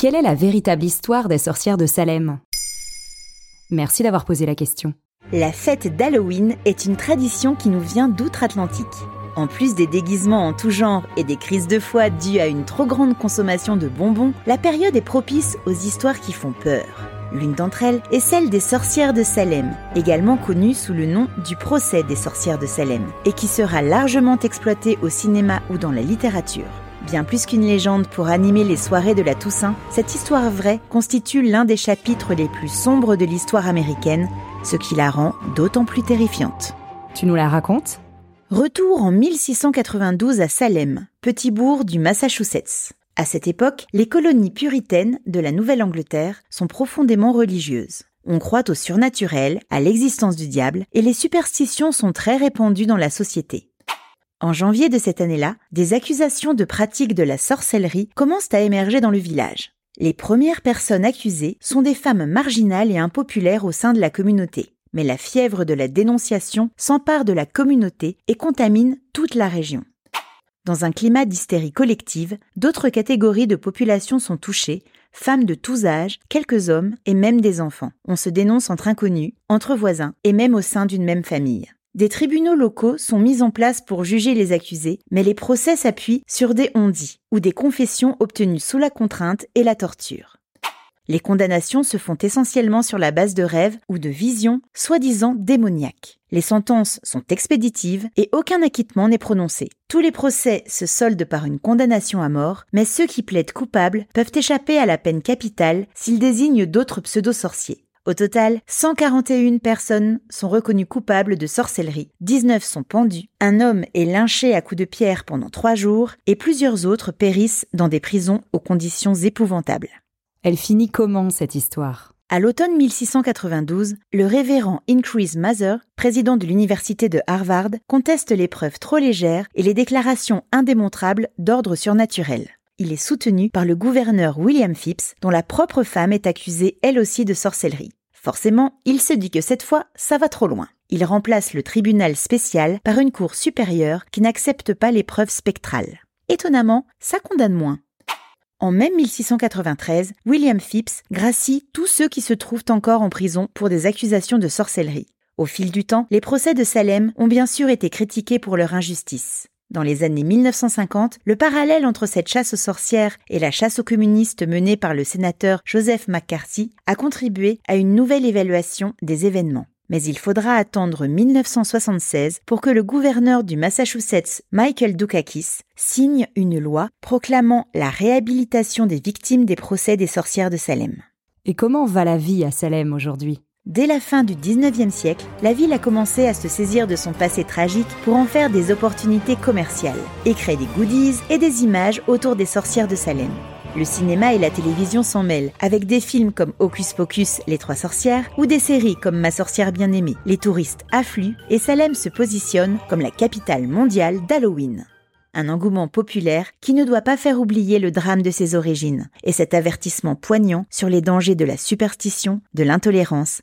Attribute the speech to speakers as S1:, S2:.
S1: Quelle est la véritable histoire des sorcières de Salem? Merci d'avoir posé la question.
S2: La fête d'Halloween est une tradition qui nous vient d'outre-Atlantique. En plus des déguisements en tout genre et des crises de foi dues à une trop grande consommation de bonbons, la période est propice aux histoires qui font peur. L'une d'entre elles est celle des sorcières de Salem, également connue sous le nom du procès des sorcières de Salem, et qui sera largement exploitée au cinéma ou dans la littérature. Bien plus qu'une légende pour animer les soirées de la Toussaint, cette histoire vraie constitue l'un des chapitres les plus sombres de l'histoire américaine, ce qui la rend d'autant plus terrifiante.
S1: Tu nous la racontes?
S2: Retour en 1692 à Salem, petit bourg du Massachusetts. À cette époque, les colonies puritaines de la Nouvelle-Angleterre sont profondément religieuses. On croit au surnaturel, à l'existence du diable, et les superstitions sont très répandues dans la société. En janvier de cette année-là, des accusations de pratique de la sorcellerie commencent à émerger dans le village. Les premières personnes accusées sont des femmes marginales et impopulaires au sein de la communauté. Mais la fièvre de la dénonciation s'empare de la communauté et contamine toute la région. Dans un climat d'hystérie collective, d'autres catégories de population sont touchées, femmes de tous âges, quelques hommes et même des enfants. On se dénonce entre inconnus, entre voisins et même au sein d'une même famille. Des tribunaux locaux sont mis en place pour juger les accusés, mais les procès s'appuient sur des on-dit ou des confessions obtenues sous la contrainte et la torture. Les condamnations se font essentiellement sur la base de rêves ou de visions soi-disant démoniaques. Les sentences sont expéditives et aucun acquittement n'est prononcé. Tous les procès se soldent par une condamnation à mort, mais ceux qui plaident coupables peuvent échapper à la peine capitale s'ils désignent d'autres pseudo-sorciers. Au total, 141 personnes sont reconnues coupables de sorcellerie, 19 sont pendues, un homme est lynché à coups de pierre pendant trois jours et plusieurs autres périssent dans des prisons aux conditions épouvantables.
S1: Elle finit comment cette histoire?
S2: À l'automne 1692, le révérend Increase Mather, président de l'université de Harvard, conteste les preuves trop légères et les déclarations indémontrables d'ordre surnaturel. Il est soutenu par le gouverneur William Phipps, dont la propre femme est accusée elle aussi de sorcellerie. Forcément, il se dit que cette fois, ça va trop loin. Il remplace le tribunal spécial par une cour supérieure qui n'accepte pas les preuves spectrales. Étonnamment, ça condamne moins. En mai 1693, William Phipps gracie tous ceux qui se trouvent encore en prison pour des accusations de sorcellerie. Au fil du temps, les procès de Salem ont bien sûr été critiqués pour leur injustice. Dans les années 1950, le parallèle entre cette chasse aux sorcières et la chasse aux communistes menée par le sénateur Joseph McCarthy a contribué à une nouvelle évaluation des événements. Mais il faudra attendre 1976 pour que le gouverneur du Massachusetts, Michael Dukakis, signe une loi proclamant la réhabilitation des victimes des procès des sorcières de Salem.
S1: Et comment va la vie à Salem aujourd'hui?
S2: Dès la fin du 19e siècle, la ville a commencé à se saisir de son passé tragique pour en faire des opportunités commerciales et créer des goodies et des images autour des sorcières de Salem. Le cinéma et la télévision s'en mêlent, avec des films comme Hocus Pocus, Les Trois Sorcières, ou des séries comme Ma Sorcière Bien-Aimée. Les touristes affluent et Salem se positionne comme la capitale mondiale d'Halloween un engouement populaire qui ne doit pas faire oublier le drame de ses origines et cet avertissement poignant sur les dangers de la superstition, de l'intolérance